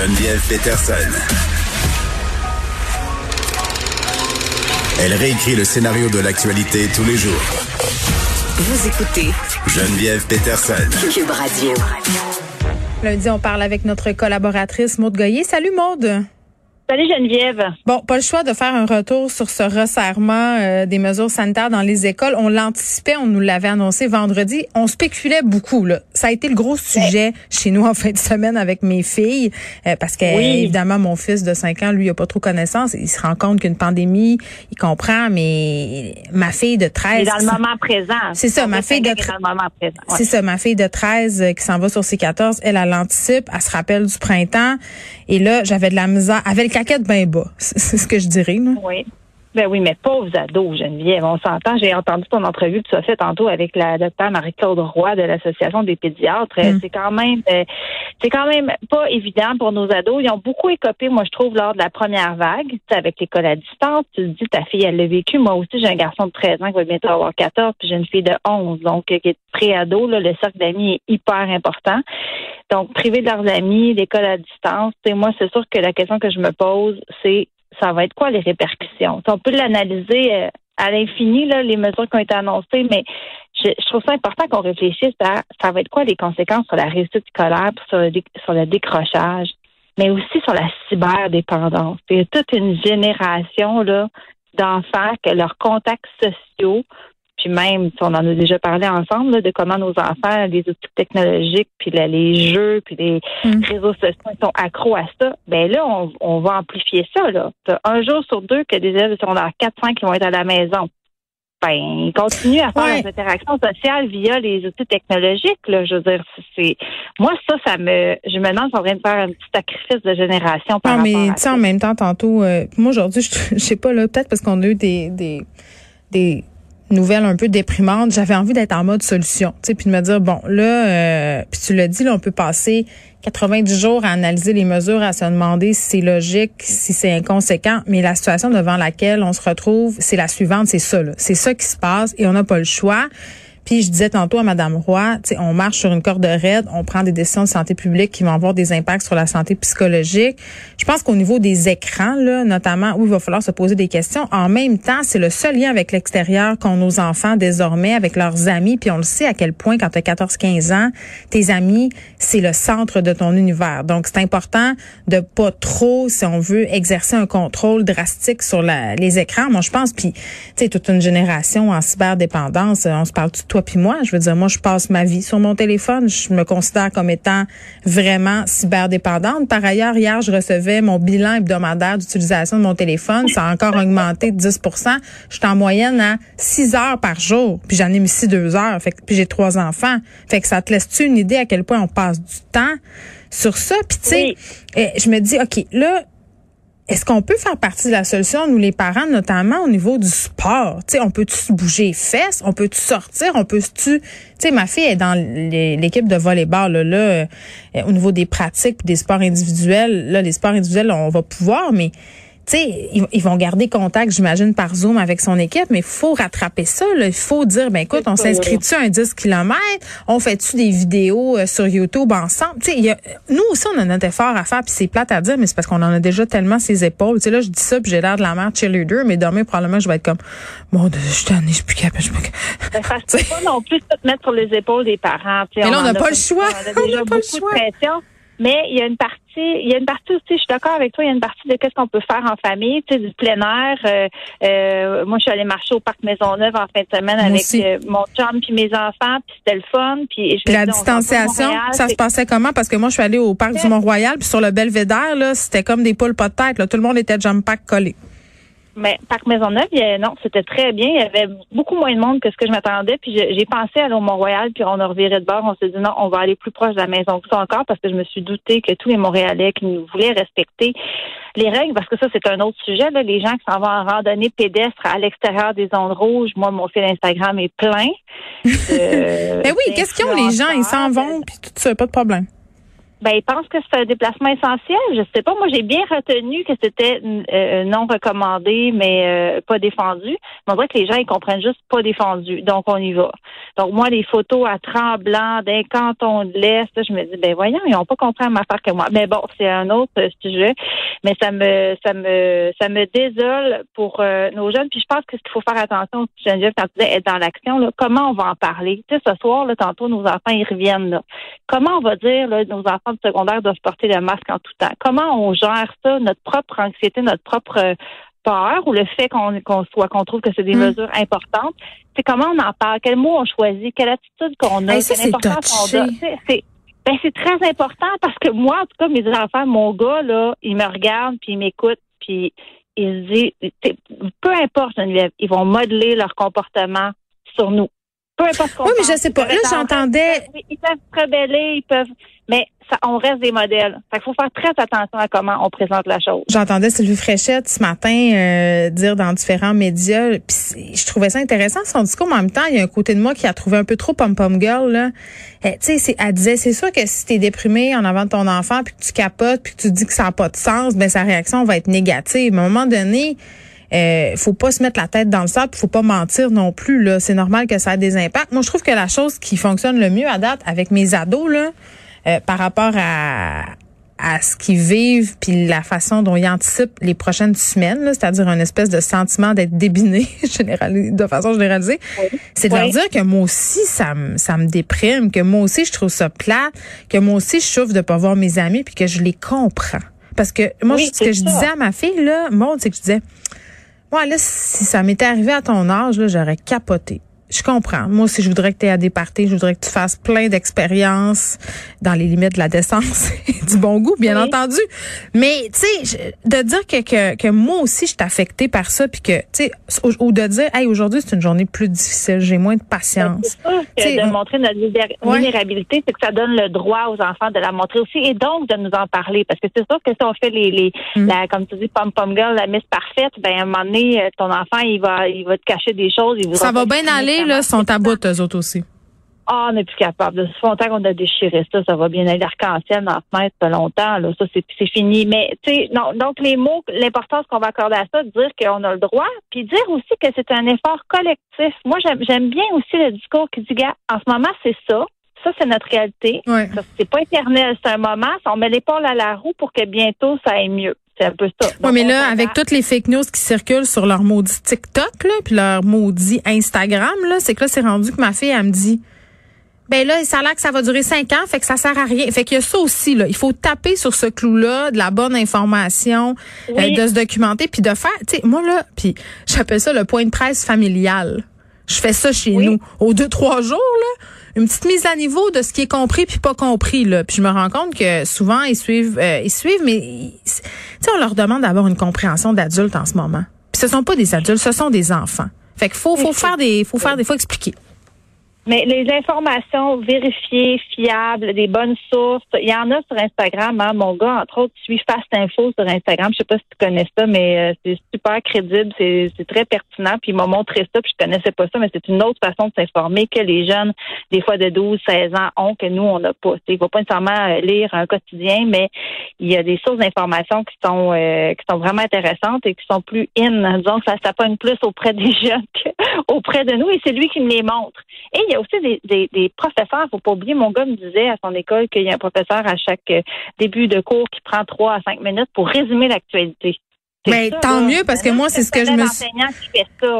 Geneviève Peterson. Elle réécrit le scénario de l'actualité tous les jours. Vous écoutez Geneviève Peterson. Cube Radio. Lundi, on parle avec notre collaboratrice Maude Goyer. Salut Maude. Salut Geneviève. Bon, pas le choix de faire un retour sur ce resserrement euh, des mesures sanitaires dans les écoles. On l'anticipait, on nous l'avait annoncé vendredi. On spéculait beaucoup. Là. Ça a été le gros sujet chez nous en fin de semaine avec mes filles, euh, parce que évidemment mon fils de 5 ans, lui, il a pas trop connaissance. Il se rend compte qu'une pandémie, il comprend, mais ma fille de 13... C'est dans le moment présent. C'est ça, ma fille de... C'est ça, ma fille de 13 euh, qui s'en va sur ses 14, elle, elle anticipe, elle se rappelle du printemps. Et là, j'avais de la misère. Avec le caquette bien bas. C'est ce que je dirais. Là. Oui. Ben oui, mais pauvres ados, Geneviève. On s'entend. J'ai entendu ton entrevue que tu as fait tantôt avec la docteure Marie-Claude Roy de l'Association des pédiatres. Mm. C'est quand même euh, c'est quand même pas évident pour nos ados. Ils ont beaucoup écopé, moi, je trouve, lors de la première vague, avec l'école à distance. Tu te dis, ta fille, elle l'a vécu. Moi aussi, j'ai un garçon de 13 ans qui va bientôt avoir 14, puis j'ai une fille de 11, donc euh, qui est pré-ado. Le cercle d'amis est hyper important. Donc, privé de leurs amis, l'école à distance, moi, c'est sûr que la question que je me pose, c'est ça va être quoi les répercussions? on peut l'analyser euh, à l'infini, les mesures qui ont été annoncées, mais je, trouve ça important qu'on réfléchisse à ça va être quoi les conséquences sur la réussite scolaire, sur le, sur le décrochage, mais aussi sur la cyberdépendance. Il y a toute une génération là d'enfants que leurs contacts sociaux puis même, on en a déjà parlé ensemble de comment nos enfants, les outils technologiques, puis les jeux, puis les mm. réseaux sociaux sont accros à ça. Ben là, on, va amplifier ça. Là. Un jour sur deux que des élèves sont dans 4-5 qui vont être à la maison. Ben, ils continuent à faire des interactions sociales via les outils technologiques. Là. Je veux dire, c'est moi ça, ça me, je me demande si on vient de faire un petit sacrifice de génération. Par non, mais tu sais, en même temps, tantôt, euh, moi aujourd'hui, je, je sais pas là, peut-être parce qu'on a eu des, des des nouvelle un peu déprimante, j'avais envie d'être en mode solution, tu sais, puis de me dire bon là, euh, puis tu l'as dit, là, on peut passer 90 jours à analyser les mesures, à se demander si c'est logique, si c'est inconséquent, mais la situation devant laquelle on se retrouve, c'est la suivante, c'est ça, c'est ça qui se passe et on n'a pas le choix. Puis je disais tantôt à Madame Roy, on marche sur une corde raide, on prend des décisions de santé publique qui vont avoir des impacts sur la santé psychologique. Je pense qu'au niveau des écrans, là, notamment, où il va falloir se poser des questions. En même temps, c'est le seul lien avec l'extérieur qu'ont nos enfants désormais, avec leurs amis. Puis on le sait à quel point, quand tu as 14-15 ans, tes amis, c'est le centre de ton univers. Donc c'est important de pas trop, si on veut, exercer un contrôle drastique sur les écrans. Moi, je pense, puis tu sais, toute une génération en cyberdépendance, on se parle de toi puis moi. Je veux dire, moi, je passe ma vie sur mon téléphone. Je me considère comme étant vraiment cyberdépendante. Par ailleurs, hier, je recevais mon bilan hebdomadaire d'utilisation de mon téléphone. Ça a encore augmenté de 10% Je suis en moyenne à 6 heures par jour. Puis j'en ai mis 6 deux heures. Fait que, puis j'ai trois enfants. Fait que ça te laisse-tu une idée à quel point on passe du temps sur ça? Puis tu sais, eh, je me dis, OK, là, est-ce qu'on peut faire partie de la solution, nous les parents, notamment au niveau du sport? Tu sais, on peut-tu bouger les fesses? On peut-tu sortir? On peut-tu... Tu sais, ma fille est dans l'équipe de volleyball, là, là euh, au niveau des pratiques des sports individuels. Là, les sports individuels, on va pouvoir, mais tu sais, ils, vont garder contact, j'imagine, par Zoom avec son équipe, mais il faut rattraper ça. Il faut dire, ben écoute, on s'inscrit-tu un 10 km? On fait-tu des vidéos euh, sur YouTube ensemble? Tu sais, nous aussi, on a notre effort à faire, puis c'est plate à dire, mais c'est parce qu'on en a déjà tellement ses épaules. Tu sais, là, je dis ça, puis j'ai l'air de la mère cheerleader, mais demain, probablement, je vais être comme, bon, je suis tannée, je suis plus capable. Je pas non plus de te mettre sur les épaules des parents. mais là, on n'a pas le choix. On a pas le choix. Mais il y a une partie, il y a une partie aussi, je suis d'accord avec toi, il y a une partie de qu'est-ce qu'on peut faire en famille, tu sais, du plein air. Euh, euh, moi, je suis allée marcher au parc Maisonneuve en fin de semaine avec euh, mon chum puis mes enfants, puis c'était le fun. Puis, la distanciation, ça se passait comment? Parce que moi, je suis allée au parc du Mont-Royal, puis sur le Belvédère, là, c'était comme des poules pas de tête. Là. Tout le monde était jump pack collé. Mais Parc Maisonneuve, non, c'était très bien. Il y avait beaucoup moins de monde que ce que je m'attendais. Puis j'ai pensé aller au Mont-Royal, puis on a reviré de bord. On s'est dit non, on va aller plus proche de la maison que ça encore parce que je me suis douté que tous les Montréalais qui voulaient respecter les règles, parce que ça, c'est un autre sujet. Là, les gens qui s'en vont en randonnée pédestre à l'extérieur des zones rouges, moi, mon fil Instagram est plein. Mais oui, qu'est-ce qu'ils ont les gens? Ils s'en vont, puis tout ça, pas de problème. Ben, ils pensent que c'est un déplacement essentiel. Je sais pas. Moi, j'ai bien retenu que c'était euh, non recommandé, mais euh, pas défendu. Mais on dirait que les gens, ils comprennent juste pas défendu. Donc, on y va. Donc, moi, les photos à tremblant d'un canton de l'Est, je me dis, ben voyons, ils ont pas compris ma part que moi. Mais bon, c'est un autre sujet. Mais ça me, ça me, ça me désole pour euh, nos jeunes. Puis je pense que ce qu'il faut faire attention, Geneviève, quand tu disais être dans l'action, comment on va en parler? Tu sais, ce soir, là, tantôt, nos enfants, ils reviennent, là. Comment on va dire, là, nos enfants secondaire doivent porter le masque en tout temps. Comment on gère ça, notre propre anxiété, notre propre euh, peur ou le fait qu'on soit qu'on trouve que c'est des mm. mesures importantes, c'est comment on en parle, quel mot on choisit, quelle attitude qu'on a, quelle importance on C'est ben, c'est très important parce que moi, en tout cas, mes enfants, mon gars, là, il me regarde puis il m'écoute puis il se dit, peu importe, ils vont modeler leur comportement sur nous. Peu importe Oui, mais je sais pas. Là, j'entendais. Ils peuvent se rebeller, ils peuvent. Mais ça, on reste des modèles. Il faut faire très attention à comment on présente la chose. J'entendais Sylvie Fréchette ce matin euh, dire dans différents médias, puis je trouvais ça intéressant son discours, mais en même temps, il y a un côté de moi qui a trouvé un peu trop pom-pom girl. Là. Eh, tu sais, elle disait, c'est sûr que si tu es déprimé en avant de ton enfant, puis que tu capotes, puis que tu dis que ça n'a pas de sens, ben sa réaction va être négative. Mais à un moment donné, euh, faut pas se mettre la tête dans le sable, faut pas mentir non plus là, c'est normal que ça ait des impacts. Moi je trouve que la chose qui fonctionne le mieux à date avec mes ados là euh, par rapport à à ce qu'ils vivent puis la façon dont ils anticipent les prochaines semaines, c'est-à-dire une espèce de sentiment d'être débiné de façon généralisée, c'est de leur dire que moi aussi ça me ça me déprime, que moi aussi je trouve ça plat, que moi aussi je souffre de pas voir mes amis puis que je les comprends. Parce que moi ce que je disais à ma fille là, Maud, c'est que je disais moi, là, si ça m'était arrivé à ton âge, j'aurais capoté je comprends. Moi aussi, je voudrais que tu aies à des parties. Je voudrais que tu fasses plein d'expériences dans les limites de la décence et du bon goût, bien entendu. Mais, tu sais, de dire que, que, que, moi aussi, je suis affectée par ça, puis que, tu sais, ou, de dire, hey, aujourd'hui, c'est une journée plus difficile, j'ai moins de patience. C'est de montrer notre vulnérabilité, c'est que ça donne le droit aux enfants de la montrer aussi et donc de nous en parler. Parce que c'est sûr que si on fait les, les mm. la, comme tu dis, pom-pom girl, la miss parfaite, ben, à un moment donné, ton enfant, il va, il va te cacher des choses. Il ça va bien aller là, sont à bout, eux autres aussi. Ah, on n'est plus capable. De ce longtemps qu'on a déchiré ça, ça va bien aller l'arc-en-ciel dans la fenêtre longtemps. Là, ça, c'est fini. Mais, tu sais, non, donc les mots, l'importance qu'on va accorder à ça, dire qu'on a le droit, puis dire aussi que c'est un effort collectif. Moi, j'aime bien aussi le discours qui dit, gars, en ce moment, c'est ça. Ça, c'est notre réalité. Ouais. C'est pas éternel, c'est un moment. On met l'épaule à la roue pour que bientôt ça aille mieux. C'est un peu ça. Oui, mais là, avec toutes les fake news qui circulent sur leur maudit TikTok, là, puis leur maudit Instagram, là, c'est que là, c'est rendu que ma fille, elle me dit, ben là, ça a l'air que ça va durer cinq ans, fait que ça sert à rien. Fait qu'il y a ça aussi, là. Il faut taper sur ce clou-là, de la bonne information, euh, de se documenter, puis de faire, tu sais, moi, là, puis j'appelle ça le point de presse familial. Je fais ça chez nous. Aux deux, trois jours, là, une petite mise à niveau de ce qui est compris puis pas compris là. Puis je me rends compte que souvent ils suivent euh, ils suivent mais tu sais on leur demande d'avoir une compréhension d'adulte en ce moment. Puis ce sont pas des adultes, ce sont des enfants. Fait qu'il faut faut faire des faut faire des fois expliquer. Mais les informations vérifiées, fiables, des bonnes sources, il y en a sur Instagram. Hein. Mon gars, entre autres, suit Fast Info sur Instagram. Je sais pas si tu connais ça, mais euh, c'est super crédible, c'est très pertinent. Puis il m'a montré ça, puis je connaissais pas ça, mais c'est une autre façon de s'informer que les jeunes, des fois de 12, 16 ans, ont que nous, on n'a pas. Il ne faut pas nécessairement euh, lire un quotidien, mais il y a des sources d'informations qui sont euh, qui sont vraiment intéressantes et qui sont plus in. Disons que ça, ça plus auprès des jeunes qu'auprès de nous, et c'est lui qui me les montre. Aussi des, des, des professeurs. Faut pas oublier, mon gars me disait à son école qu'il y a un professeur à chaque euh, début de cours qui prend trois à cinq minutes pour résumer l'actualité. Ben, tant mieux parce que moi c'est ce que je me suis...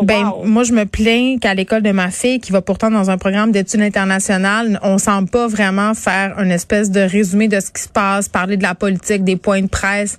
ben moi je me plains qu'à l'école de ma fille qui va pourtant dans un programme d'études internationales, on semble pas vraiment faire une espèce de résumé de ce qui se passe, parler de la politique, des points de presse.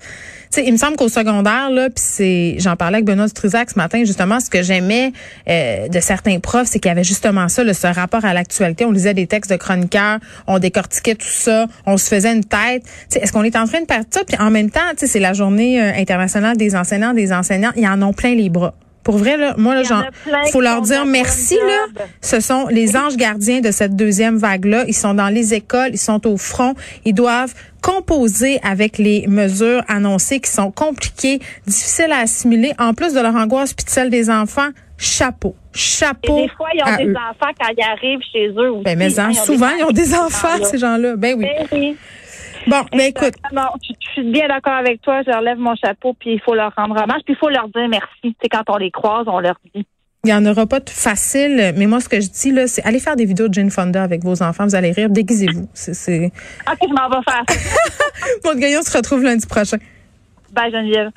Sais, il me semble qu'au secondaire là, puis c'est j'en parlais avec Benoît Struzac ce matin justement ce que j'aimais euh, de certains profs, c'est qu'il y avait justement ça le ce rapport à l'actualité, on lisait des textes de chroniqueurs, on décortiquait tout ça, on se faisait une tête. est-ce qu'on est en train de perdre ça? Puis en même temps, c'est la journée euh, internationale des enseignants, des enseignants, ils en ont plein les bras. Pour vrai, là, moi, là, genre, faut leur dire merci, là. Ce sont les anges gardiens de cette deuxième vague-là. Ils sont dans les écoles, ils sont au front. Ils doivent composer avec les mesures annoncées qui sont compliquées, difficiles à assimiler, en plus de leur angoisse puis de celle des enfants. Chapeau. Chapeau. Et des fois, ils ont des enfants quand ils arrivent chez eux aussi. Ben, mais hein, souvent, ils ont des enfants, ces gens-là. Ben oui. Ben oui. Bon, mais écoute. je, suis bien d'accord avec toi. Je relève mon chapeau, puis il faut leur rendre hommage, puis il faut leur dire merci. C'est quand on les croise, on leur dit. Il n'y en aura pas de facile, mais moi, ce que je dis, là, c'est allez faire des vidéos de Jane Fonda avec vos enfants. Vous allez rire. Déguisez-vous. C'est, OK, je m'en vais faire. Maud Gaillon se retrouve lundi prochain. Bye, Geneviève.